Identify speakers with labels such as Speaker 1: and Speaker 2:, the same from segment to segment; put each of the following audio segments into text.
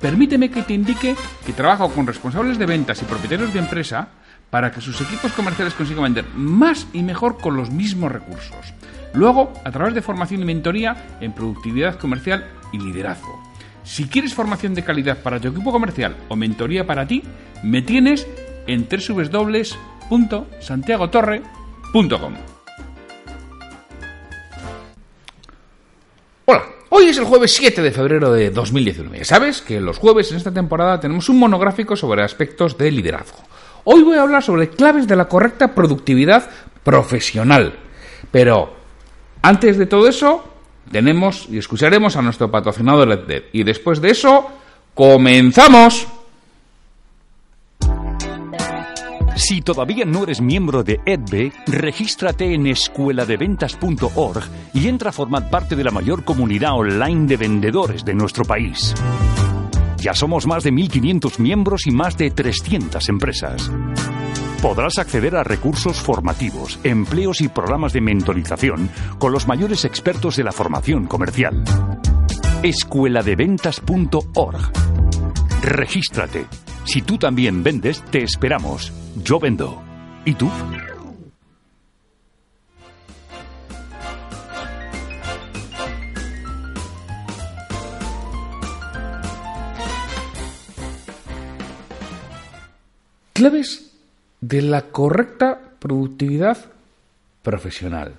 Speaker 1: permíteme que te indique que trabajo con responsables de ventas y propietarios de empresa para que sus equipos comerciales consigan vender más y mejor con los mismos recursos. Luego, a través de formación y mentoría en productividad comercial y liderazgo. Si quieres formación de calidad para tu equipo comercial o mentoría para ti, me tienes en www.santiagotorre.com. Hola, hoy es el jueves 7 de febrero de 2019. ¿Sabes que los jueves en esta temporada tenemos un monográfico sobre aspectos de liderazgo? Hoy voy a hablar sobre claves de la correcta productividad profesional. Pero antes de todo eso, tenemos y escucharemos a nuestro patrocinador. Y después de eso, comenzamos.
Speaker 2: Si todavía no eres miembro de EDBE, regístrate en escueladeventas.org y entra a formar parte de la mayor comunidad online de vendedores de nuestro país. Ya somos más de 1.500 miembros y más de 300 empresas. Podrás acceder a recursos formativos, empleos y programas de mentorización con los mayores expertos de la formación comercial. Escueladeventas.org. Regístrate. Si tú también vendes, te esperamos. Yo vendo. ¿Y tú?
Speaker 1: Claves de la correcta productividad profesional.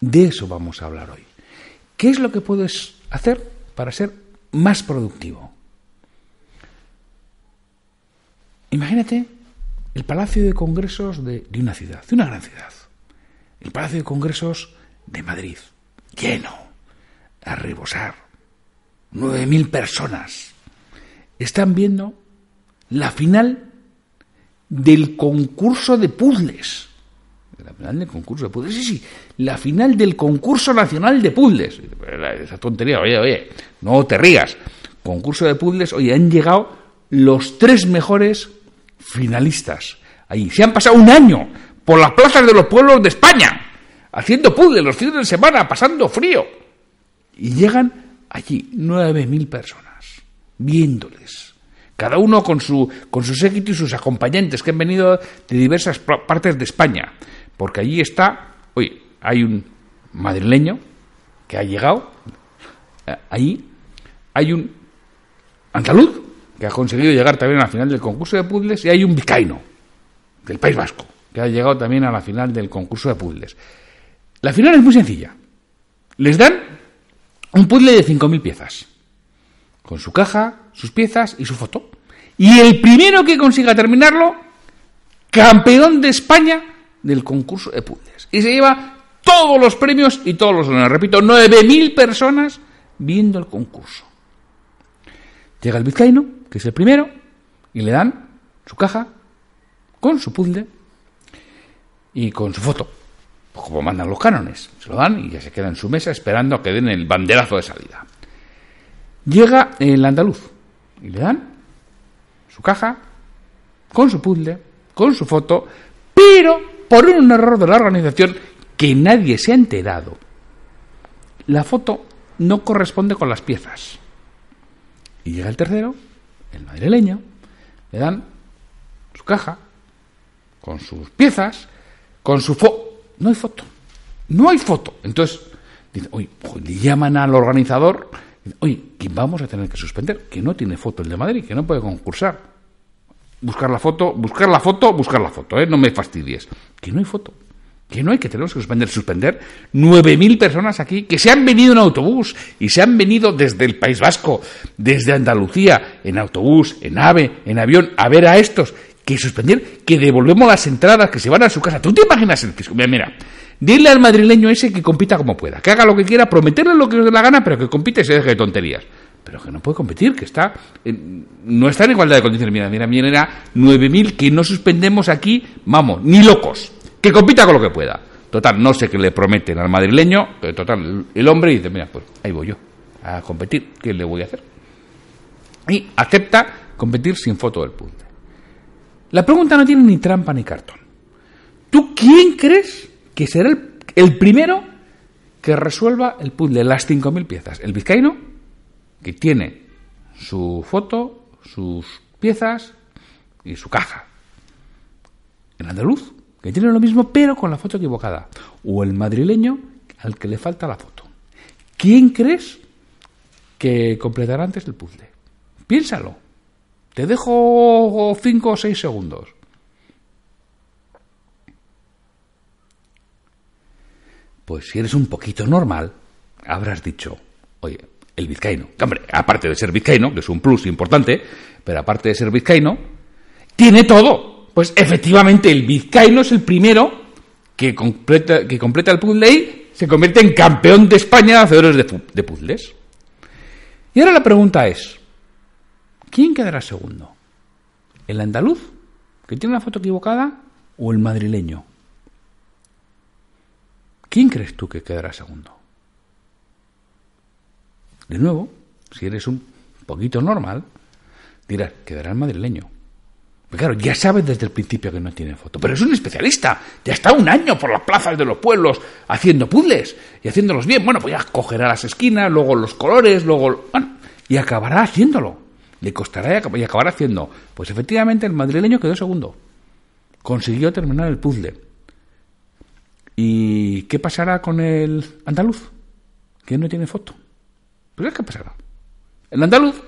Speaker 1: De eso vamos a hablar hoy. ¿Qué es lo que puedes hacer para ser más productivo? Imagínate el Palacio de Congresos de, una ciudad, de una gran ciudad. El Palacio de Congresos de Madrid, lleno, a rebosar. Nueve mil personas están viendo la final del concurso de puzzles. La final del concurso de puzzles, sí, sí, la final del concurso nacional de puzzles. Esa tontería, oye, oye, no te rías. Concurso de puzzles, oye, han llegado los tres mejores finalistas. Ahí se han pasado un año por las plazas de los pueblos de España, haciendo puzzles los fines de semana, pasando frío. Y llegan allí nueve mil personas, viéndoles cada uno con su, con su séquito y sus acompañantes que han venido de diversas partes de España, porque allí está, oye, hay un madrileño que ha llegado, eh, allí hay un andaluz que ha conseguido llegar también a la final del concurso de puzzles y hay un vizcaíno del País Vasco que ha llegado también a la final del concurso de puzzles. La final es muy sencilla. Les dan un puzzle de 5.000 piezas con su caja, sus piezas y su foto. Y el primero que consiga terminarlo, campeón de España del concurso de puzzles. Y se lleva todos los premios y todos los honores. Repito, 9.000 personas viendo el concurso. Llega el vizcaíno, que es el primero, y le dan su caja con su puzzle y con su foto. Como mandan los cánones. Se lo dan y ya se queda en su mesa esperando a que den el banderazo de salida. Llega el andaluz y le dan su caja con su puzzle, con su foto, pero por un error de la organización que nadie se ha enterado, la foto no corresponde con las piezas. Y llega el tercero, el madrileño, le dan su caja con sus piezas, con su foto. no hay foto. No hay foto. Entonces, dice, oye, le llaman al organizador, oye, que vamos a tener que suspender, que no tiene foto el de Madrid, que no puede concursar. Buscar la foto, buscar la foto, buscar la foto, ¿eh? no me fastidies. Que no hay foto. Que no hay que tenemos que suspender, suspender 9.000 personas aquí que se han venido en autobús y se han venido desde el País Vasco, desde Andalucía, en autobús, en ave, en avión, a ver a estos. Que suspender, que devolvemos las entradas, que se van a su casa. ¿Tú te imaginas Mira, mira, dile al madrileño ese que compita como pueda, que haga lo que quiera, prometerle lo que le dé la gana, pero que compite y se deje de tonterías pero que no puede competir, que está no está en igualdad de condiciones. Mira, mira, mira, 9.000 que no suspendemos aquí, vamos, ni locos que compita con lo que pueda. Total, no sé qué le prometen al madrileño, pero total, el hombre dice, mira, pues ahí voy yo a competir, ¿qué le voy a hacer? Y acepta competir sin foto del puzzle. La pregunta no tiene ni trampa ni cartón. ¿Tú quién crees que será el, el primero que resuelva el puzzle, las 5.000 piezas? ¿El vizcaíno? Que tiene su foto, sus piezas y su caja. ¿El andaluz? Que tiene lo mismo pero con la foto equivocada. O el madrileño al que le falta la foto. ¿Quién crees que completará antes el puzzle? Piénsalo. Te dejo cinco o seis segundos. Pues si eres un poquito normal, habrás dicho, oye, el vizcaíno. Hombre, aparte de ser vizcaíno, que es un plus importante, pero aparte de ser vizcaíno, tiene todo. Pues efectivamente el vizcaíno es el primero que completa, que completa el puzzle y se convierte en campeón de España de hacedores de, de puzzles. Y ahora la pregunta es, ¿quién quedará segundo? ¿El andaluz, que tiene una foto equivocada, o el madrileño? ¿Quién crees tú que quedará segundo? De nuevo, si eres un poquito normal, dirás, quedará el madrileño. Claro, ya sabe desde el principio que no tiene foto, pero es un especialista. Ya está un año por las plazas de los pueblos haciendo puzzles y haciéndolos bien. Bueno, pues ya cogerá las esquinas, luego los colores, luego... Bueno, y acabará haciéndolo. Le costará y acabará haciendo. Pues efectivamente el madrileño quedó segundo. Consiguió terminar el puzzle. ¿Y qué pasará con el andaluz? Que no tiene foto. Pues ¿qué pasará? El andaluz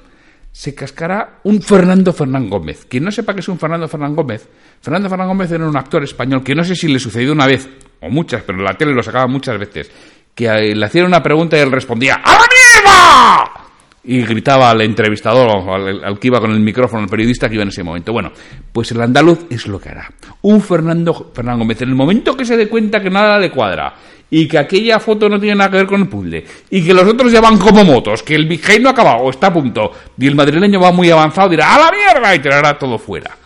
Speaker 1: se cascará un Fernando Fernán Gómez. Quien no sepa que es un Fernando Fernán Gómez, Fernando Fernán Gómez era un actor español que no sé si le sucedió una vez, o muchas, pero en la tele lo sacaba muchas veces, que le hacían una pregunta y él respondía ¡A la mierda! Y gritaba al entrevistador, al, al, que iba con el micrófono, al periodista que iba en ese momento. Bueno, pues el andaluz es lo que hará. Un Fernando Fernán Gómez, en el momento que se dé cuenta que nada le cuadra y que aquella foto no tiene nada que ver con el puzzle y que los otros ya van como motos, que el Big no ha acabado o está a punto y el madrileño va muy avanzado, dirá ¡a la mierda! y tirará todo fuera.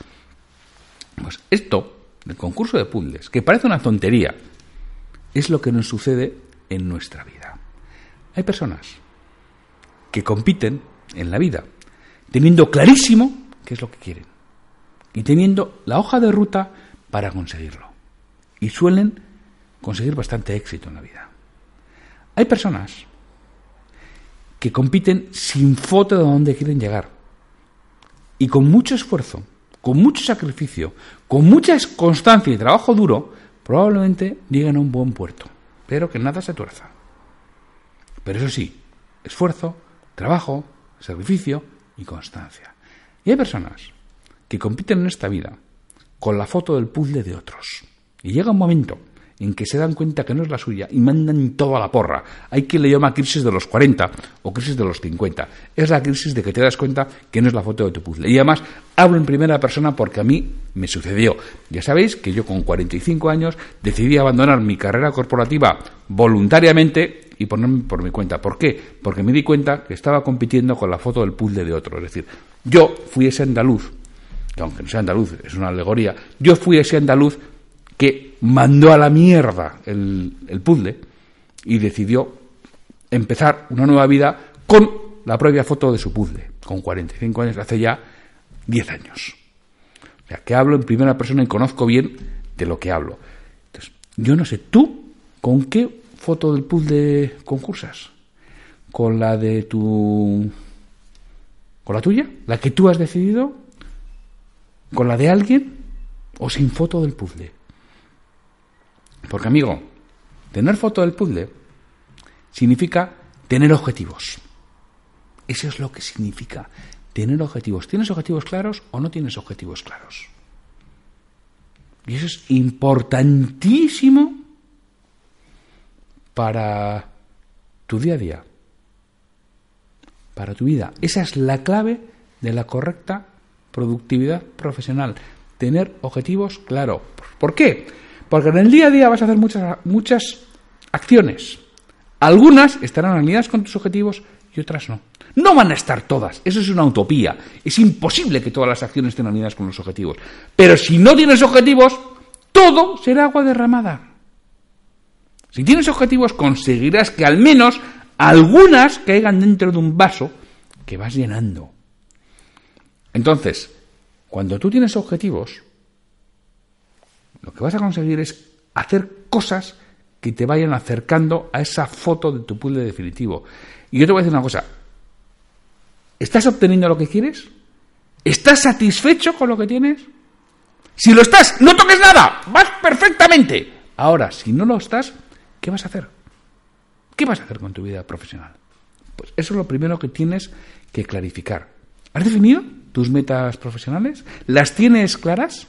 Speaker 1: Pues esto, el concurso de puzzles, que parece una tontería, es lo que nos sucede en nuestra vida. Hay personas que compiten en la vida teniendo clarísimo qué es lo que quieren y teniendo la hoja de ruta para conseguirlo. Y suelen conseguir bastante éxito en la vida. Hay personas que compiten sin foto de dónde quieren llegar. Y con mucho esfuerzo, con mucho sacrificio, con mucha constancia y trabajo duro, probablemente lleguen a un buen puerto. Pero que nada se tuerza. Pero eso sí, esfuerzo, trabajo, sacrificio y constancia. Y hay personas que compiten en esta vida con la foto del puzzle de otros. Y llega un momento en que se dan cuenta que no es la suya y mandan toda la porra. Hay quien le llama crisis de los 40 o crisis de los 50. Es la crisis de que te das cuenta que no es la foto de tu puzzle. Y además hablo en primera persona porque a mí me sucedió. Ya sabéis que yo con 45 años decidí abandonar mi carrera corporativa voluntariamente y ponerme por mi cuenta. ¿Por qué? Porque me di cuenta que estaba compitiendo con la foto del puzzle de otro. Es decir, yo fui ese andaluz, que aunque no sea andaluz, es una alegoría, yo fui ese andaluz que mandó a la mierda el, el puzzle y decidió empezar una nueva vida con la propia foto de su puzzle, con 45 años, hace ya 10 años. O sea, que hablo en primera persona y conozco bien de lo que hablo. Entonces, yo no sé, ¿tú con qué foto del puzzle concursas? ¿Con la de tu... ¿Con la tuya? ¿La que tú has decidido? ¿Con la de alguien? ¿O sin foto del puzzle? Porque, amigo, tener foto del puzzle significa tener objetivos. Eso es lo que significa tener objetivos. ¿Tienes objetivos claros o no tienes objetivos claros? Y eso es importantísimo para tu día a día, para tu vida. Esa es la clave de la correcta productividad profesional. Tener objetivos claros. ¿Por qué? Porque en el día a día vas a hacer muchas, muchas acciones. Algunas estarán alineadas con tus objetivos y otras no. No van a estar todas, eso es una utopía. Es imposible que todas las acciones estén alineadas con los objetivos. Pero si no tienes objetivos, todo será agua derramada. Si tienes objetivos, conseguirás que al menos algunas caigan dentro de un vaso que vas llenando. Entonces, cuando tú tienes objetivos, lo que vas a conseguir es hacer cosas que te vayan acercando a esa foto de tu puzzle definitivo. Y yo te voy a decir una cosa. ¿Estás obteniendo lo que quieres? ¿Estás satisfecho con lo que tienes? Si lo estás, no toques nada. Vas perfectamente. Ahora, si no lo estás, ¿qué vas a hacer? ¿Qué vas a hacer con tu vida profesional? Pues eso es lo primero que tienes que clarificar. ¿Has definido tus metas profesionales? ¿Las tienes claras?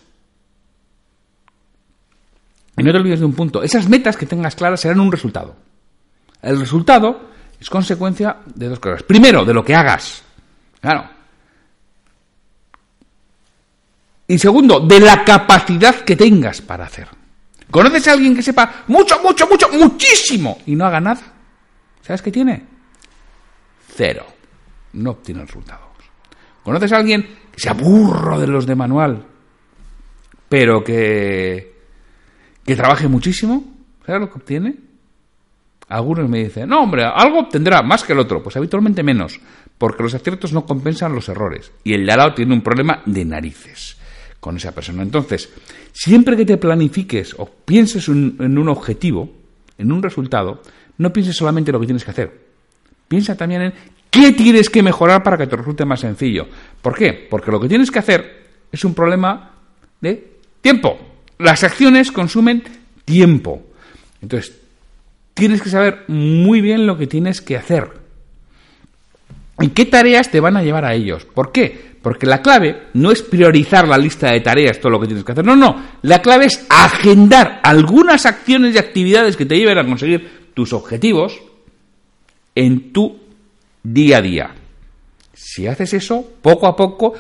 Speaker 1: Y no te olvides de un punto. Esas metas que tengas claras serán un resultado. El resultado es consecuencia de dos cosas. Primero, de lo que hagas. Claro. Y segundo, de la capacidad que tengas para hacer. ¿Conoces a alguien que sepa mucho, mucho, mucho, muchísimo y no haga nada? ¿Sabes qué tiene? Cero. No obtiene resultados. ¿Conoces a alguien que se aburro de los de manual, pero que que trabaje muchísimo, ¿sabes lo que obtiene? Algunos me dicen, no, hombre, algo obtendrá más que el otro. Pues habitualmente menos, porque los aciertos no compensan los errores. Y el de al lado tiene un problema de narices con esa persona. Entonces, siempre que te planifiques o pienses en un objetivo, en un resultado, no pienses solamente en lo que tienes que hacer. Piensa también en qué tienes que mejorar para que te resulte más sencillo. ¿Por qué? Porque lo que tienes que hacer es un problema de tiempo las acciones consumen tiempo. Entonces, tienes que saber muy bien lo que tienes que hacer. ¿Y qué tareas te van a llevar a ellos? ¿Por qué? Porque la clave no es priorizar la lista de tareas, todo lo que tienes que hacer. No, no. La clave es agendar algunas acciones y actividades que te lleven a conseguir tus objetivos en tu día a día. Si haces eso, poco a poco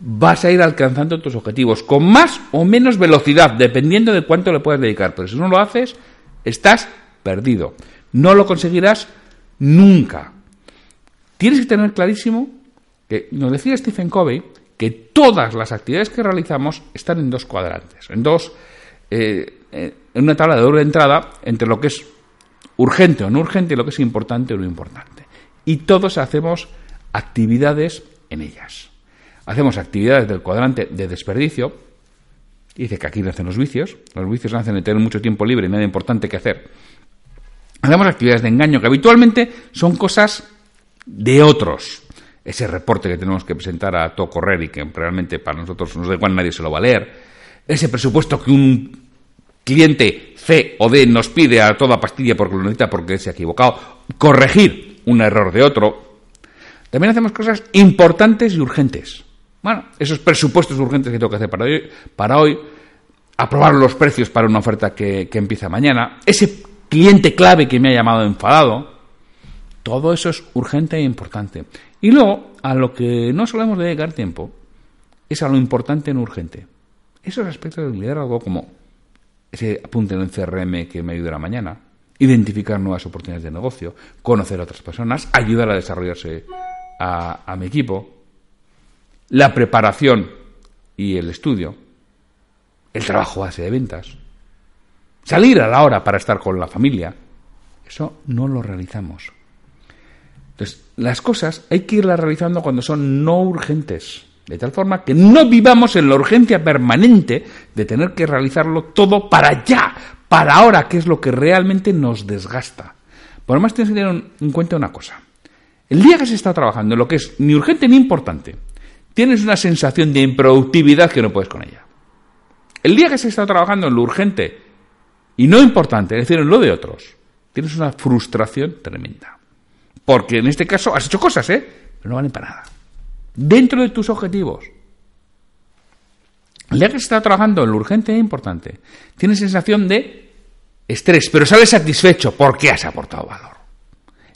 Speaker 1: vas a ir alcanzando tus objetivos con más o menos velocidad, dependiendo de cuánto le puedas dedicar. Pero si no lo haces, estás perdido. No lo conseguirás nunca. Tienes que tener clarísimo que, nos decía Stephen Covey, que todas las actividades que realizamos están en dos cuadrantes, en dos, eh, eh, en una tabla de doble entrada entre lo que es urgente o no urgente y lo que es importante o no importante. Y todos hacemos actividades en ellas. Hacemos actividades del cuadrante de desperdicio. Dice que aquí nacen los vicios. Los vicios nacen de tener mucho tiempo libre y nada importante que hacer. Hacemos actividades de engaño que habitualmente son cosas de otros. Ese reporte que tenemos que presentar a todo correr y que realmente para nosotros nos da igual, nadie se lo va a leer. Ese presupuesto que un cliente C o D nos pide a toda pastilla porque lo necesita porque se ha equivocado. Corregir un error de otro. También hacemos cosas importantes y urgentes. Bueno, esos presupuestos urgentes que tengo que hacer para hoy, para hoy aprobar los precios para una oferta que, que empieza mañana, ese cliente clave que me ha llamado enfadado, todo eso es urgente e importante. Y luego, a lo que no solemos dedicar tiempo, es a lo importante en urgente. Esos aspectos del liderazgo, como ese apunte en el CRM que me ayudará mañana, identificar nuevas oportunidades de negocio, conocer a otras personas, ayudar a desarrollarse a, a mi equipo, la preparación y el estudio, el trabajo base de ventas, salir a la hora para estar con la familia, eso no lo realizamos. Entonces, las cosas hay que irlas realizando cuando son no urgentes, de tal forma que no vivamos en la urgencia permanente de tener que realizarlo todo para ya, para ahora, que es lo que realmente nos desgasta. Por lo demás, tienes que tener en cuenta una cosa. El día que se está trabajando en lo que es ni urgente ni importante, tienes una sensación de improductividad que no puedes con ella. El día que se está trabajando en lo urgente, y no importante, es decir, en lo de otros, tienes una frustración tremenda. Porque en este caso has hecho cosas, ¿eh? Pero no valen para nada. Dentro de tus objetivos. El día que está trabajando en lo urgente e importante, tienes sensación de estrés, pero sales satisfecho porque has aportado valor.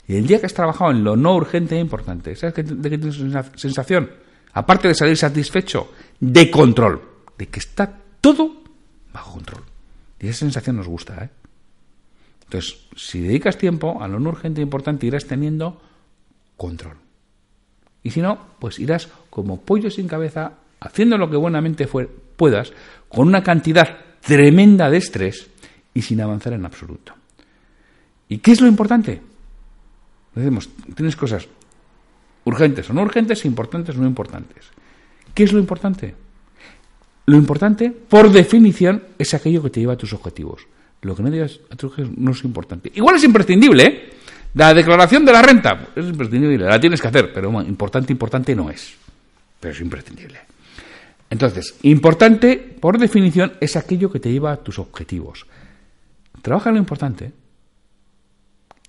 Speaker 1: Y el día que has trabajado en lo no urgente e importante, ¿sabes de qué tienes sensación? Aparte de salir satisfecho, de control, de que está todo bajo control. Y esa sensación nos gusta, ¿eh? Entonces, si dedicas tiempo a lo no urgente e importante, irás teniendo control. Y si no, pues irás como pollo sin cabeza, haciendo lo que buenamente puedas, con una cantidad tremenda de estrés y sin avanzar en absoluto. ¿Y qué es lo importante? Decimos, tienes cosas urgentes o no urgentes, importantes o no importantes. ¿Qué es lo importante? Lo importante, por definición, es aquello que te lleva a tus objetivos. Lo que no digas a tus objetivos no es importante. Igual es imprescindible, ¿eh? La declaración de la renta es imprescindible, la tienes que hacer, pero importante, importante no es. Pero es imprescindible. Entonces, importante, por definición, es aquello que te lleva a tus objetivos. Trabaja en lo importante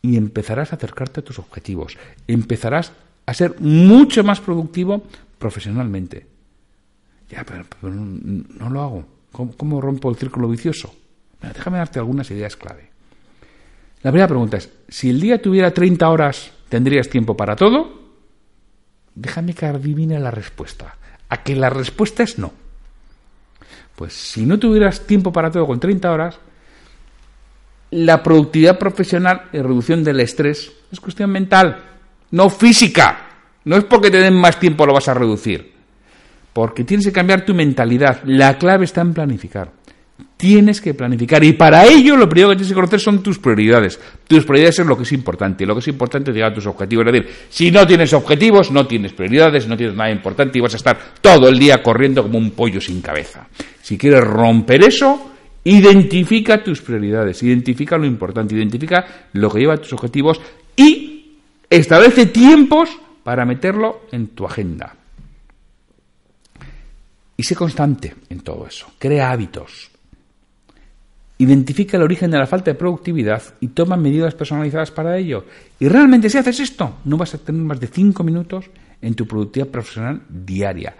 Speaker 1: y empezarás a acercarte a tus objetivos. Empezarás a ser mucho más productivo profesionalmente. Ya, pero, no, lo hago. ¿Cómo, rompo el círculo vicioso? Déjame darte algunas ideas clave. La primera pregunta es, si el día tuviera 30 horas, ¿tendrías tiempo para todo? Déjame que adivine la respuesta. A que la respuesta es no. Pues si no tuvieras tiempo para todo con 30 horas, la productividad profesional y reducción del estrés es cuestión mental, no física. No es porque te den más tiempo lo vas a reducir. Porque tienes que cambiar tu mentalidad. La clave está en planificar. Tienes que planificar y para ello lo primero que tienes que conocer son tus prioridades. Tus prioridades es lo que es importante. Lo que es importante es llegar a tus objetivos. Es decir, si no tienes objetivos, no tienes prioridades, no tienes nada importante y vas a estar todo el día corriendo como un pollo sin cabeza. Si quieres romper eso, identifica tus prioridades, identifica lo importante, identifica lo que lleva a tus objetivos y establece tiempos para meterlo en tu agenda. Y sé constante en todo eso. Crea hábitos. Identifica el origen de la falta de productividad y toma medidas personalizadas para ello. Y realmente si haces esto, no vas a tener más de cinco minutos en tu productividad profesional diaria.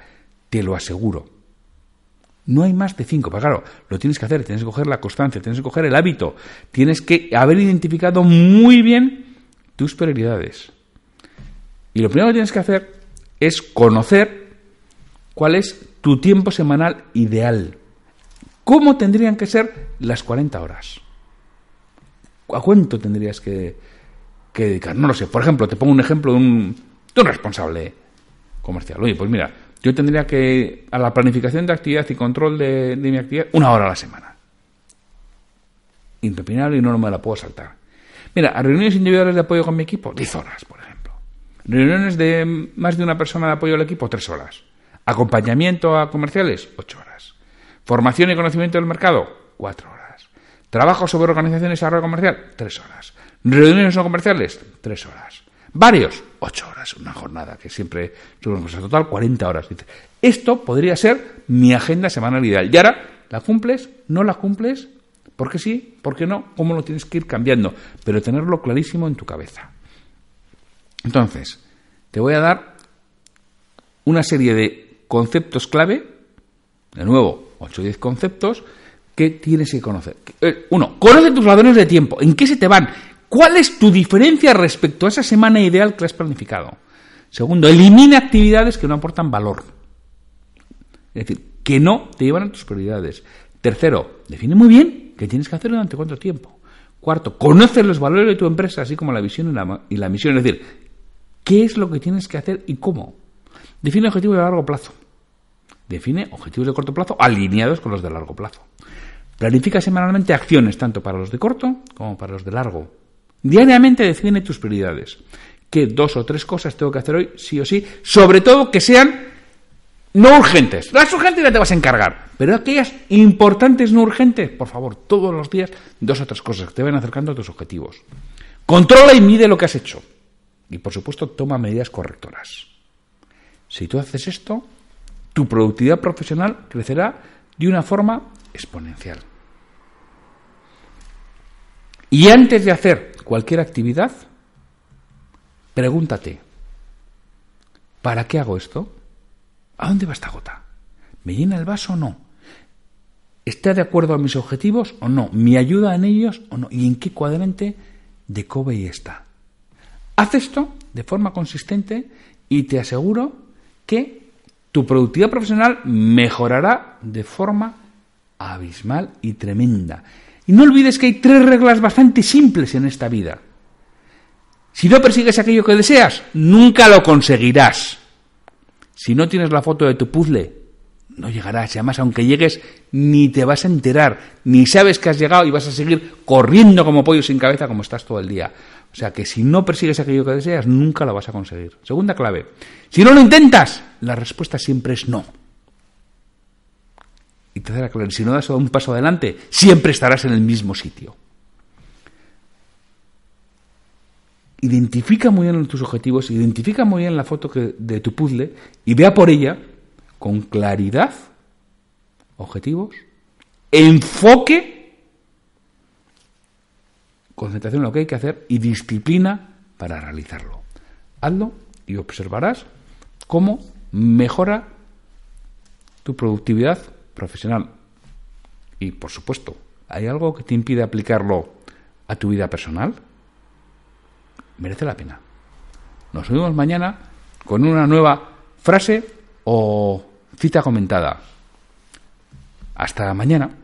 Speaker 1: Te lo aseguro. No hay más de cinco. Pero claro, lo tienes que hacer, tienes que coger la constancia, tienes que coger el hábito, tienes que haber identificado muy bien tus prioridades. Y lo primero que tienes que hacer es conocer cuál es tu tiempo semanal ideal. ¿Cómo tendrían que ser las 40 horas? ¿A cuánto tendrías que, dedicar? No lo sé. Por ejemplo, te pongo un ejemplo de un, responsable comercial. Oye, pues mira, yo tendría que, a la planificación de actividad y control de, de mi actividad, una hora a la semana. Impepinable y no me la puedo saltar. Mira, a reuniones individuales de apoyo con mi equipo, 10 horas, por ejemplo. Reuniones de más de una persona de apoyo al equipo, 3 horas. Acompañamiento a comerciales, 8 horas. Formación y conocimiento del mercado, cuatro horas. Trabajo sobre organización y desarrollo comercial, tres horas. Reuniones no comerciales, tres horas. Varios, ocho horas. Una jornada que siempre es una cosa total, 40 horas. Esto podría ser mi agenda semanal ideal. Y ahora, ¿la cumples? ¿No la cumples? ¿Por qué sí? ¿Por qué no? ¿Cómo lo tienes que ir cambiando? Pero tenerlo clarísimo en tu cabeza. Entonces, te voy a dar una serie de conceptos clave, de nuevo, 8 o 10 conceptos que tienes que conocer. Eh, uno, conoce tus ladrones de tiempo. ¿En qué se te van? ¿Cuál es tu diferencia respecto a esa semana ideal que has planificado? Segundo, elimina actividades que no aportan valor. Es decir, que no te llevan a tus prioridades. Tercero, define muy bien qué tienes que hacer durante cuánto tiempo. Cuarto, conoce los valores de tu empresa, así como la visión y la, y la misión. Es decir, qué es lo que tienes que hacer y cómo. Define objetivos de largo plazo. Define objetivos de corto plazo alineados con los de largo plazo. Planifica semanalmente acciones tanto para los de corto como para los de largo. Diariamente define tus prioridades. ¿Qué dos o tres cosas tengo que hacer hoy, sí o sí? Sobre todo que sean no urgentes. Las urgentes ya te vas a encargar. Pero aquellas importantes no urgentes, por favor, todos los días, dos o tres cosas que te van acercando a tus objetivos. Controla y mide lo que has hecho. Y por supuesto, toma medidas correctoras. Si tú haces esto, tu productividad profesional crecerá de una forma exponencial. Y antes de hacer cualquier actividad, pregúntate, ¿para qué hago esto? ¿A dónde va esta gota? ¿Me llena el vaso o no? ¿Está de acuerdo a mis objetivos o no? ¿Me ayuda en ellos o no? ¿Y en qué cuadrante de Kobe está? Haz esto de forma consistente y te aseguro que tu productividad profesional mejorará de forma abismal y tremenda. Y no olvides que hay tres reglas bastante simples en esta vida. Si no persigues aquello que deseas, nunca lo conseguirás. Si no tienes la foto de tu puzzle, no llegarás. Y además, aunque llegues, ni te vas a enterar, ni sabes que has llegado y vas a seguir corriendo como pollo sin cabeza como estás todo el día. O sea que si no persigues aquello que deseas, nunca lo vas a conseguir. Segunda clave. Si no lo intentas, la respuesta siempre es no. Y tercera clave. Si no das un paso adelante, siempre estarás en el mismo sitio. Identifica muy bien tus objetivos, identifica muy bien la foto de tu puzzle y vea por ella con claridad, objetivos, enfoque, concentración en lo que hay que hacer y disciplina para realizarlo. Hazlo y observarás cómo mejora tu productividad profesional. Y por supuesto, ¿hay algo que te impide aplicarlo a tu vida personal? Merece la pena. Nos vemos mañana con una nueva frase o Cita comentada. Hasta mañana.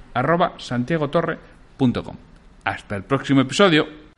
Speaker 1: podcast.santiagotorre.com. Hasta el próximo episodio.